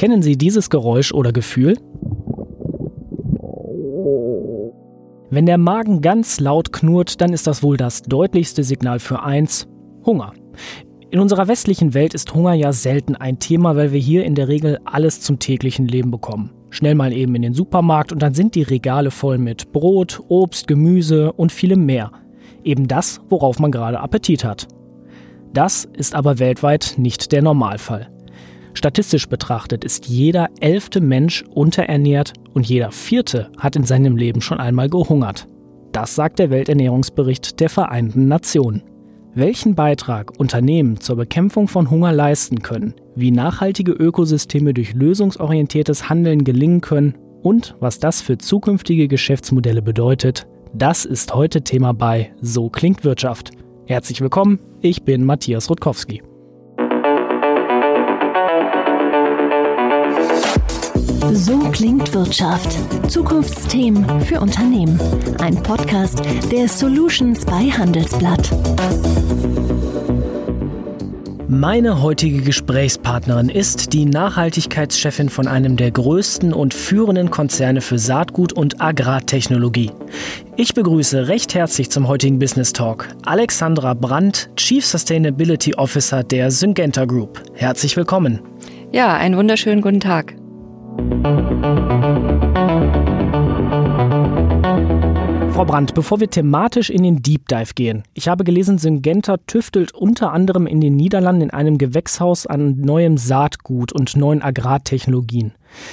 Kennen Sie dieses Geräusch oder Gefühl? Wenn der Magen ganz laut knurrt, dann ist das wohl das deutlichste Signal für eins, Hunger. In unserer westlichen Welt ist Hunger ja selten ein Thema, weil wir hier in der Regel alles zum täglichen Leben bekommen. Schnell mal eben in den Supermarkt und dann sind die Regale voll mit Brot, Obst, Gemüse und vielem mehr. Eben das, worauf man gerade Appetit hat. Das ist aber weltweit nicht der Normalfall. Statistisch betrachtet ist jeder elfte Mensch unterernährt und jeder vierte hat in seinem Leben schon einmal gehungert. Das sagt der Welternährungsbericht der Vereinten Nationen. Welchen Beitrag Unternehmen zur Bekämpfung von Hunger leisten können, wie nachhaltige Ökosysteme durch lösungsorientiertes Handeln gelingen können und was das für zukünftige Geschäftsmodelle bedeutet, das ist heute Thema bei So klingt Wirtschaft. Herzlich willkommen, ich bin Matthias Rutkowski. So klingt Wirtschaft. Zukunftsthemen für Unternehmen. Ein Podcast der Solutions bei Handelsblatt. Meine heutige Gesprächspartnerin ist die Nachhaltigkeitschefin von einem der größten und führenden Konzerne für Saatgut und Agrartechnologie. Ich begrüße recht herzlich zum heutigen Business Talk Alexandra Brandt, Chief Sustainability Officer der Syngenta Group. Herzlich willkommen. Ja, einen wunderschönen guten Tag. Frau Brandt, bevor wir thematisch in den Deep Dive gehen, ich habe gelesen, Syngenta tüftelt unter anderem in den Niederlanden in einem Gewächshaus an neuem Saatgut und neuen Agrartechnologien.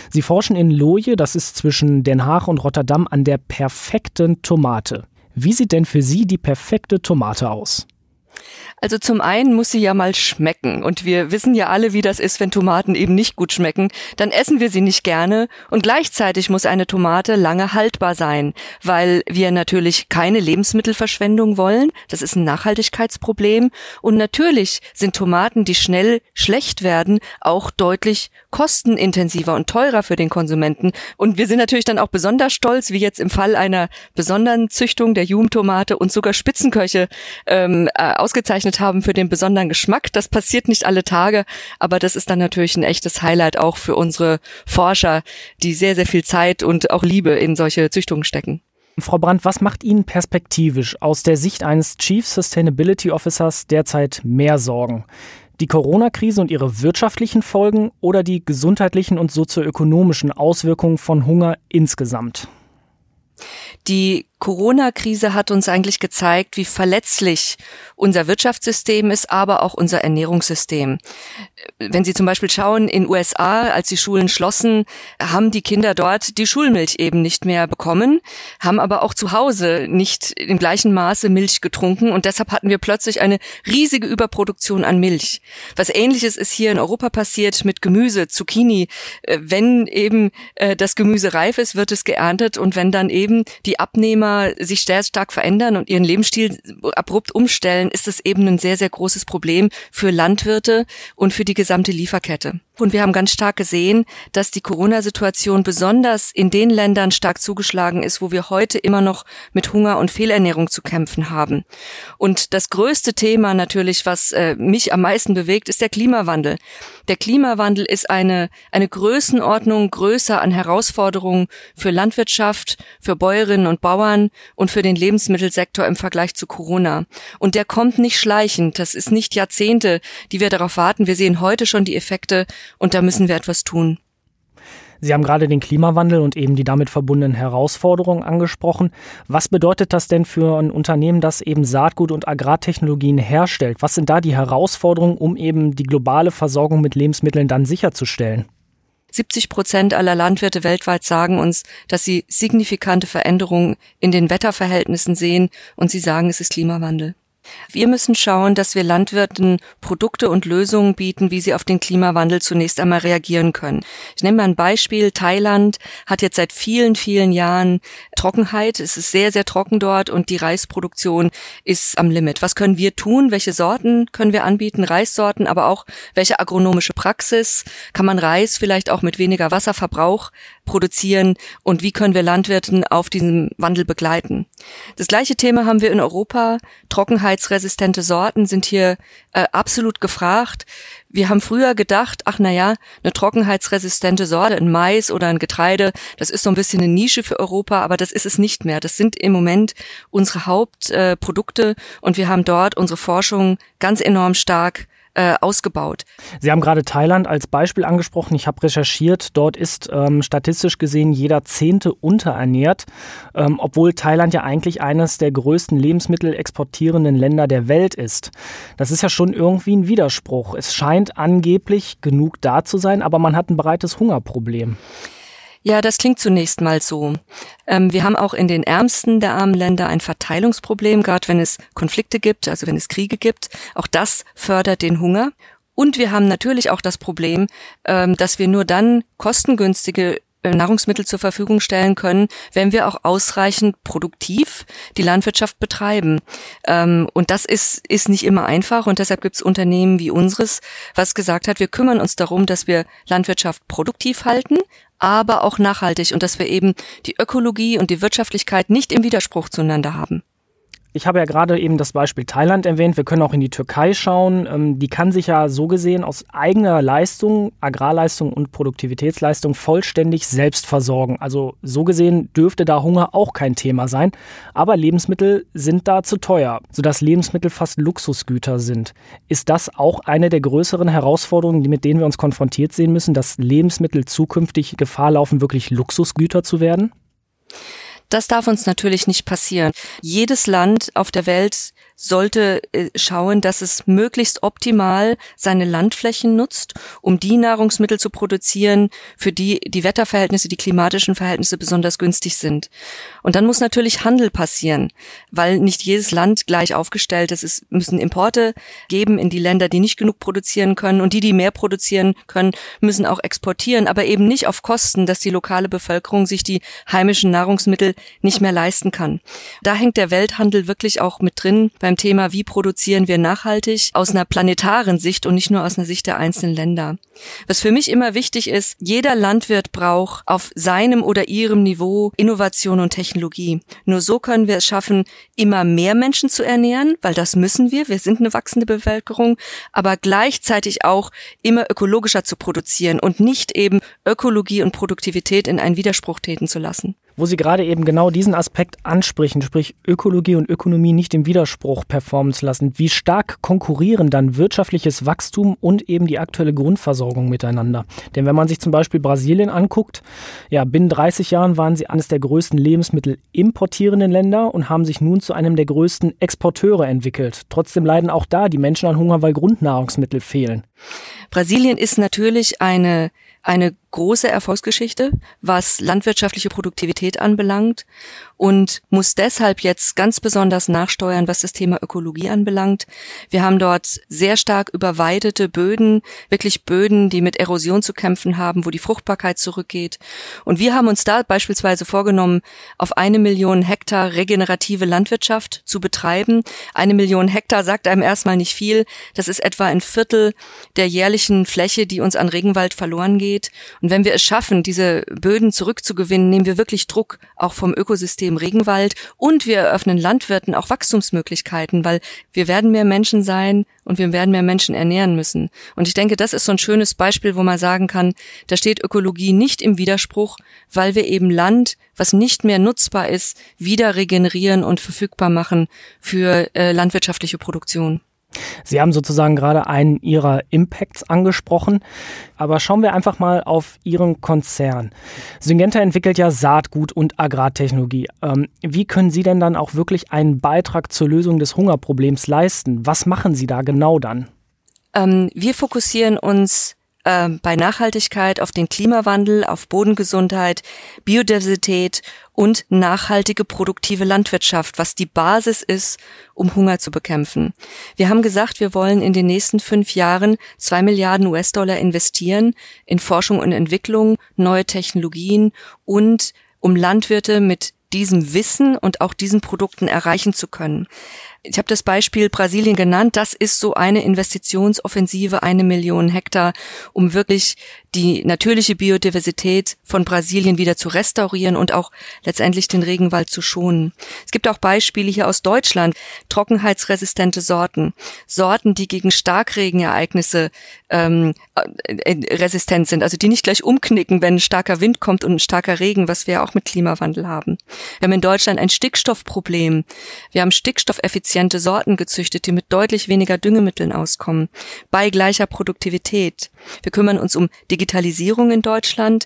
Sie forschen in Loje, das ist zwischen Den Haag und Rotterdam, an der perfekten Tomate. Wie sieht denn für Sie die perfekte Tomate aus? Also zum einen muss sie ja mal schmecken. Und wir wissen ja alle, wie das ist, wenn Tomaten eben nicht gut schmecken. Dann essen wir sie nicht gerne. Und gleichzeitig muss eine Tomate lange haltbar sein, weil wir natürlich keine Lebensmittelverschwendung wollen. Das ist ein Nachhaltigkeitsproblem. Und natürlich sind Tomaten, die schnell schlecht werden, auch deutlich kostenintensiver und teurer für den Konsumenten. Und wir sind natürlich dann auch besonders stolz, wie jetzt im Fall einer besonderen Züchtung der Jum-Tomate und sogar Spitzenköche ähm, äh, ausgezeichnet haben für den besonderen Geschmack. Das passiert nicht alle Tage, aber das ist dann natürlich ein echtes Highlight auch für unsere Forscher, die sehr, sehr viel Zeit und auch Liebe in solche Züchtungen stecken. Frau Brandt, was macht Ihnen perspektivisch aus der Sicht eines Chief Sustainability Officers derzeit mehr Sorgen? Die Corona-Krise und ihre wirtschaftlichen Folgen oder die gesundheitlichen und sozioökonomischen Auswirkungen von Hunger insgesamt? Die Corona-Krise hat uns eigentlich gezeigt, wie verletzlich unser Wirtschaftssystem ist, aber auch unser Ernährungssystem. Wenn Sie zum Beispiel schauen, in USA, als die Schulen schlossen, haben die Kinder dort die Schulmilch eben nicht mehr bekommen, haben aber auch zu Hause nicht im gleichen Maße Milch getrunken und deshalb hatten wir plötzlich eine riesige Überproduktion an Milch. Was ähnliches ist hier in Europa passiert mit Gemüse, Zucchini. Äh, wenn eben äh, das Gemüse reif ist, wird es geerntet und wenn dann eben die Abnehmer immer sich sehr stark verändern und ihren Lebensstil abrupt umstellen, ist es eben ein sehr, sehr großes Problem für Landwirte und für die gesamte Lieferkette. Und wir haben ganz stark gesehen, dass die Corona-Situation besonders in den Ländern stark zugeschlagen ist, wo wir heute immer noch mit Hunger und Fehlernährung zu kämpfen haben. Und das größte Thema natürlich, was äh, mich am meisten bewegt, ist der Klimawandel. Der Klimawandel ist eine, eine Größenordnung größer an Herausforderungen für Landwirtschaft, für Bäuerinnen und Bauern und für den Lebensmittelsektor im Vergleich zu Corona. Und der kommt nicht schleichend. Das ist nicht Jahrzehnte, die wir darauf warten. Wir sehen heute schon die Effekte und da müssen wir etwas tun. Sie haben gerade den Klimawandel und eben die damit verbundenen Herausforderungen angesprochen. Was bedeutet das denn für ein Unternehmen, das eben Saatgut und Agrartechnologien herstellt? Was sind da die Herausforderungen, um eben die globale Versorgung mit Lebensmitteln dann sicherzustellen? 70 Prozent aller Landwirte weltweit sagen uns, dass sie signifikante Veränderungen in den Wetterverhältnissen sehen und sie sagen, es ist Klimawandel. Wir müssen schauen, dass wir Landwirten Produkte und Lösungen bieten, wie sie auf den Klimawandel zunächst einmal reagieren können. Ich nehme mal ein Beispiel. Thailand hat jetzt seit vielen, vielen Jahren Trockenheit. Es ist sehr, sehr trocken dort und die Reisproduktion ist am Limit. Was können wir tun? Welche Sorten können wir anbieten? Reissorten, aber auch welche agronomische Praxis? Kann man Reis vielleicht auch mit weniger Wasserverbrauch produzieren? Und wie können wir Landwirten auf diesen Wandel begleiten? Das gleiche Thema haben wir in Europa. Trockenheit trockenheitsresistente Sorten sind hier äh, absolut gefragt. Wir haben früher gedacht, ach na ja, eine trockenheitsresistente Sorte, ein Mais oder ein Getreide, das ist so ein bisschen eine Nische für Europa, aber das ist es nicht mehr. Das sind im Moment unsere Hauptprodukte äh, und wir haben dort unsere Forschung ganz enorm stark äh, ausgebaut. Sie haben gerade Thailand als Beispiel angesprochen. Ich habe recherchiert. Dort ist ähm, statistisch gesehen jeder Zehnte unterernährt, ähm, obwohl Thailand ja eigentlich eines der größten Lebensmittel exportierenden Länder der Welt ist. Das ist ja schon irgendwie ein Widerspruch. Es scheint angeblich genug da zu sein, aber man hat ein breites Hungerproblem. Ja, das klingt zunächst mal so. Ähm, wir haben auch in den ärmsten der armen Länder ein Verteilungsproblem, gerade wenn es Konflikte gibt, also wenn es Kriege gibt. Auch das fördert den Hunger. Und wir haben natürlich auch das Problem, ähm, dass wir nur dann kostengünstige Nahrungsmittel zur Verfügung stellen können, wenn wir auch ausreichend produktiv die Landwirtschaft betreiben. Ähm, und das ist, ist nicht immer einfach und deshalb gibt es Unternehmen wie unseres, was gesagt hat, wir kümmern uns darum, dass wir Landwirtschaft produktiv halten, aber auch nachhaltig und dass wir eben die Ökologie und die Wirtschaftlichkeit nicht im Widerspruch zueinander haben. Ich habe ja gerade eben das Beispiel Thailand erwähnt. Wir können auch in die Türkei schauen. Ähm, die kann sich ja so gesehen aus eigener Leistung, Agrarleistung und Produktivitätsleistung vollständig selbst versorgen. Also so gesehen dürfte da Hunger auch kein Thema sein. Aber Lebensmittel sind da zu teuer, sodass Lebensmittel fast Luxusgüter sind. Ist das auch eine der größeren Herausforderungen, mit denen wir uns konfrontiert sehen müssen, dass Lebensmittel zukünftig Gefahr laufen, wirklich Luxusgüter zu werden? Das darf uns natürlich nicht passieren. Jedes Land auf der Welt sollte äh, schauen, dass es möglichst optimal seine Landflächen nutzt, um die Nahrungsmittel zu produzieren, für die die Wetterverhältnisse, die klimatischen Verhältnisse besonders günstig sind. Und dann muss natürlich Handel passieren, weil nicht jedes Land gleich aufgestellt ist. Es müssen Importe geben in die Länder, die nicht genug produzieren können und die, die mehr produzieren können, müssen auch exportieren, aber eben nicht auf Kosten, dass die lokale Bevölkerung sich die heimischen Nahrungsmittel nicht mehr leisten kann. Da hängt der Welthandel wirklich auch mit drin beim Thema, wie produzieren wir nachhaltig aus einer planetaren Sicht und nicht nur aus einer Sicht der einzelnen Länder. Was für mich immer wichtig ist, jeder Landwirt braucht auf seinem oder ihrem Niveau Innovation und Technologie. Nur so können wir es schaffen, immer mehr Menschen zu ernähren, weil das müssen wir. Wir sind eine wachsende Bevölkerung, aber gleichzeitig auch immer ökologischer zu produzieren und nicht eben Ökologie und Produktivität in einen Widerspruch treten zu lassen wo Sie gerade eben genau diesen Aspekt ansprechen, sprich Ökologie und Ökonomie nicht im Widerspruch performen zu lassen. Wie stark konkurrieren dann wirtschaftliches Wachstum und eben die aktuelle Grundversorgung miteinander? Denn wenn man sich zum Beispiel Brasilien anguckt, ja, binnen 30 Jahren waren sie eines der größten Lebensmittel importierenden Länder und haben sich nun zu einem der größten Exporteure entwickelt. Trotzdem leiden auch da die Menschen an Hunger, weil Grundnahrungsmittel fehlen. Brasilien ist natürlich eine eine große Erfolgsgeschichte, was landwirtschaftliche Produktivität anbelangt und muss deshalb jetzt ganz besonders nachsteuern, was das Thema Ökologie anbelangt. Wir haben dort sehr stark überweidete Böden, wirklich Böden, die mit Erosion zu kämpfen haben, wo die Fruchtbarkeit zurückgeht. Und wir haben uns da beispielsweise vorgenommen, auf eine Million Hektar regenerative Landwirtschaft zu betreiben. Eine Million Hektar sagt einem erstmal nicht viel. Das ist etwa ein Viertel der jährlichen Fläche, die uns an Regenwald verloren geht. Und wenn wir es schaffen, diese Böden zurückzugewinnen, nehmen wir wirklich Druck auch vom Ökosystem Regenwald und wir eröffnen Landwirten auch Wachstumsmöglichkeiten, weil wir werden mehr Menschen sein und wir werden mehr Menschen ernähren müssen. Und ich denke, das ist so ein schönes Beispiel, wo man sagen kann, da steht Ökologie nicht im Widerspruch, weil wir eben Land, was nicht mehr nutzbar ist, wieder regenerieren und verfügbar machen für äh, landwirtschaftliche Produktion. Sie haben sozusagen gerade einen Ihrer Impacts angesprochen, aber schauen wir einfach mal auf Ihren Konzern. Syngenta entwickelt ja Saatgut und Agrartechnologie. Ähm, wie können Sie denn dann auch wirklich einen Beitrag zur Lösung des Hungerproblems leisten? Was machen Sie da genau dann? Ähm, wir fokussieren uns äh, bei Nachhaltigkeit auf den Klimawandel, auf Bodengesundheit, Biodiversität und nachhaltige produktive Landwirtschaft, was die Basis ist, um Hunger zu bekämpfen. Wir haben gesagt, wir wollen in den nächsten fünf Jahren zwei Milliarden US-Dollar investieren in Forschung und Entwicklung, neue Technologien und um Landwirte mit diesem Wissen und auch diesen Produkten erreichen zu können. Ich habe das Beispiel Brasilien genannt. Das ist so eine Investitionsoffensive, eine Million Hektar, um wirklich die natürliche Biodiversität von Brasilien wieder zu restaurieren und auch letztendlich den Regenwald zu schonen. Es gibt auch Beispiele hier aus Deutschland, trockenheitsresistente Sorten, Sorten, die gegen Starkregenereignisse ähm, äh, resistent sind, also die nicht gleich umknicken, wenn ein starker Wind kommt und ein starker Regen, was wir auch mit Klimawandel haben. Wir haben in Deutschland ein Stickstoffproblem. Wir haben stickstoffeffiziente Sorten gezüchtet, die mit deutlich weniger Düngemitteln auskommen, bei gleicher Produktivität. Wir kümmern uns um Digitalisierung in Deutschland.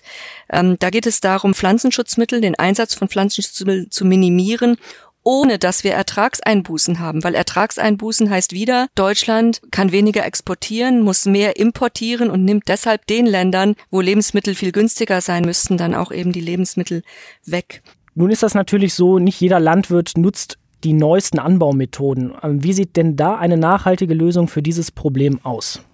Ähm, da geht es darum, Pflanzenschutzmittel, den Einsatz von Pflanzenschutzmitteln zu minimieren ohne dass wir Ertragseinbußen haben, weil Ertragseinbußen heißt wieder, Deutschland kann weniger exportieren, muss mehr importieren und nimmt deshalb den Ländern, wo Lebensmittel viel günstiger sein müssten, dann auch eben die Lebensmittel weg. Nun ist das natürlich so, nicht jeder Landwirt nutzt die neuesten Anbaumethoden. Ähm, wie sieht denn da eine nachhaltige Lösung für dieses Problem aus?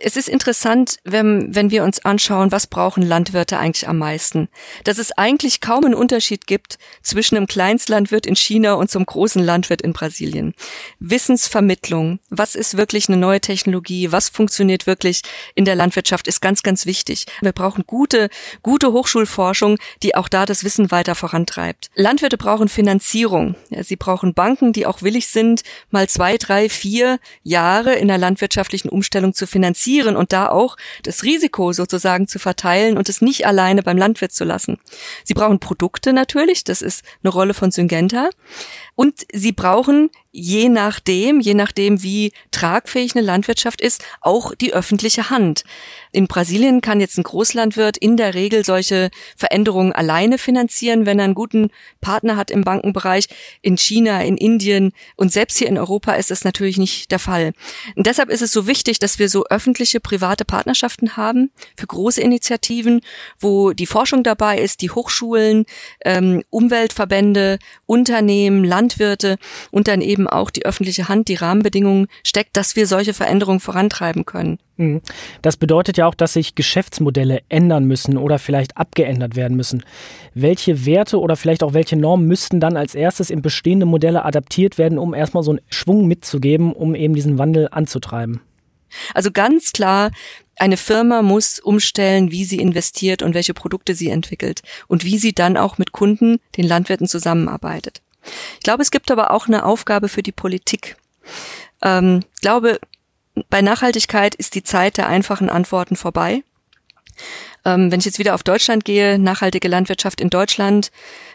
Es ist interessant, wenn, wenn wir uns anschauen, was brauchen Landwirte eigentlich am meisten. Dass es eigentlich kaum einen Unterschied gibt zwischen einem Kleinstlandwirt in China und zum großen Landwirt in Brasilien. Wissensvermittlung, was ist wirklich eine neue Technologie, was funktioniert wirklich in der Landwirtschaft, ist ganz, ganz wichtig. Wir brauchen gute, gute Hochschulforschung, die auch da das Wissen weiter vorantreibt. Landwirte brauchen Finanzierung. Sie brauchen Banken, die auch willig sind, mal zwei, drei, vier Jahre in der landwirtschaftlichen Umstellung zu finanzieren differenzieren und da auch das Risiko sozusagen zu verteilen und es nicht alleine beim Landwirt zu lassen. Sie brauchen Produkte natürlich, das ist eine Rolle von Syngenta. Und sie brauchen je nachdem, je nachdem, wie tragfähig eine Landwirtschaft ist, auch die öffentliche Hand. In Brasilien kann jetzt ein Großlandwirt in der Regel solche Veränderungen alleine finanzieren, wenn er einen guten Partner hat im Bankenbereich. In China, in Indien und selbst hier in Europa ist das natürlich nicht der Fall. Und deshalb ist es so wichtig, dass wir so öffentliche, private Partnerschaften haben für große Initiativen, wo die Forschung dabei ist, die Hochschulen, ähm, Umweltverbände, Unternehmen, Landwirte und dann eben auch die öffentliche Hand die Rahmenbedingungen steckt, dass wir solche Veränderungen vorantreiben können. Mhm. Das bedeutet ja auch, dass sich Geschäftsmodelle ändern müssen oder vielleicht abgeändert werden müssen. Welche Werte oder vielleicht auch welche Normen müssten dann als erstes in bestehende Modelle adaptiert werden, um erstmal so einen Schwung mitzugeben, um eben diesen Wandel anzutreiben? Also ganz klar, eine Firma muss umstellen, wie sie investiert und welche Produkte sie entwickelt und wie sie dann auch mit Kunden, den Landwirten zusammenarbeitet. Ich glaube, es gibt aber auch eine Aufgabe für die Politik. Ähm, ich glaube, bei Nachhaltigkeit ist die Zeit der einfachen Antworten vorbei. Ähm, wenn ich jetzt wieder auf Deutschland gehe, nachhaltige Landwirtschaft in Deutschland,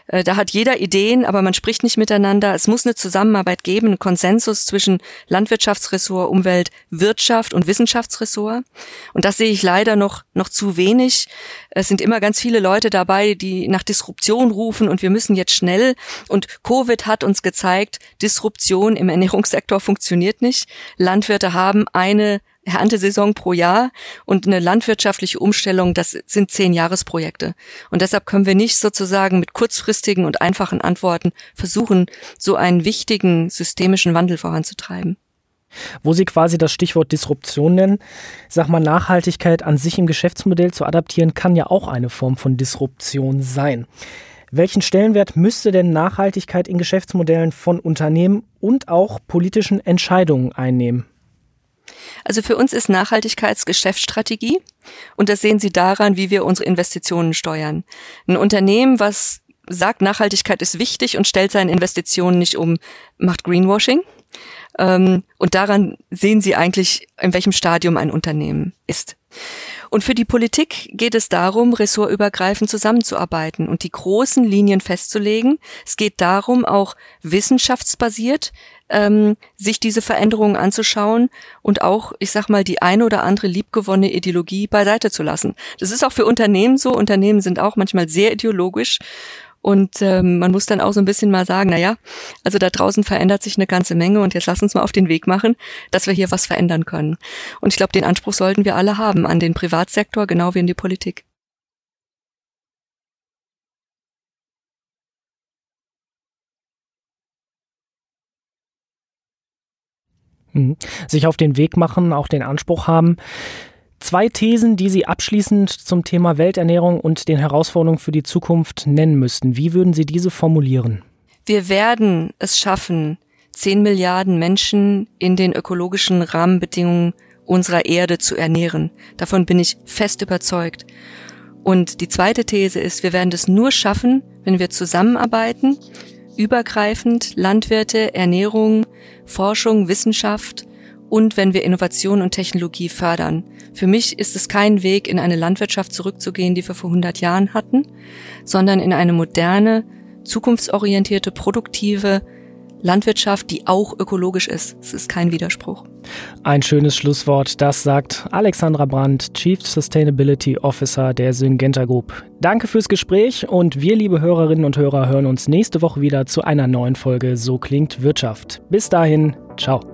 äh, da hat jeder Ideen, aber man spricht nicht miteinander. Es muss eine Zusammenarbeit geben, einen Konsensus zwischen Landwirtschaftsressort, Umwelt, Wirtschaft und Wissenschaftsressort. Und das sehe ich leider noch, noch zu wenig. Es sind immer ganz viele Leute dabei, die nach Disruption rufen und wir müssen jetzt schnell. Und Covid hat uns gezeigt, Disruption im Ernährungssektor funktioniert nicht. Landwirte haben eine Erntesaison pro Jahr und eine landwirtschaftliche Umstellung, das sind zehn Jahresprojekte. Und deshalb können wir nicht sozusagen mit kurzfristigen und einfachen Antworten versuchen, so einen wichtigen systemischen Wandel voranzutreiben. Wo Sie quasi das Stichwort Disruption nennen, sag mal, Nachhaltigkeit an sich im Geschäftsmodell zu adaptieren, kann ja auch eine Form von Disruption sein. Welchen Stellenwert müsste denn Nachhaltigkeit in Geschäftsmodellen von Unternehmen und auch politischen Entscheidungen einnehmen? Also für uns ist Nachhaltigkeitsgeschäftsstrategie und das sehen Sie daran, wie wir unsere Investitionen steuern. Ein Unternehmen, was sagt, Nachhaltigkeit ist wichtig und stellt seine Investitionen nicht um, macht Greenwashing. Ähm, und daran sehen Sie eigentlich, in welchem Stadium ein Unternehmen ist. Und für die Politik geht es darum, ressortübergreifend zusammenzuarbeiten und die großen Linien festzulegen. Es geht darum, auch wissenschaftsbasiert ähm, sich diese Veränderungen anzuschauen und auch, ich sag mal, die eine oder andere liebgewonnene Ideologie beiseite zu lassen. Das ist auch für Unternehmen so. Unternehmen sind auch manchmal sehr ideologisch und ähm, man muss dann auch so ein bisschen mal sagen, na ja, also da draußen verändert sich eine ganze Menge und jetzt lass uns mal auf den Weg machen, dass wir hier was verändern können. Und ich glaube, den Anspruch sollten wir alle haben an den Privatsektor, genau wie in die Politik. Mhm. Sich auf den Weg machen, auch den Anspruch haben. Zwei Thesen, die Sie abschließend zum Thema Welternährung und den Herausforderungen für die Zukunft nennen müssten. Wie würden Sie diese formulieren? Wir werden es schaffen, zehn Milliarden Menschen in den ökologischen Rahmenbedingungen unserer Erde zu ernähren. Davon bin ich fest überzeugt. Und die zweite These ist, wir werden das nur schaffen, wenn wir zusammenarbeiten, übergreifend Landwirte, Ernährung, Forschung, Wissenschaft und wenn wir Innovation und Technologie fördern. Für mich ist es kein Weg, in eine Landwirtschaft zurückzugehen, die wir vor 100 Jahren hatten, sondern in eine moderne, zukunftsorientierte, produktive Landwirtschaft, die auch ökologisch ist. Es ist kein Widerspruch. Ein schönes Schlusswort, das sagt Alexandra Brandt, Chief Sustainability Officer der Syngenta Group. Danke fürs Gespräch und wir, liebe Hörerinnen und Hörer, hören uns nächste Woche wieder zu einer neuen Folge So klingt Wirtschaft. Bis dahin, ciao.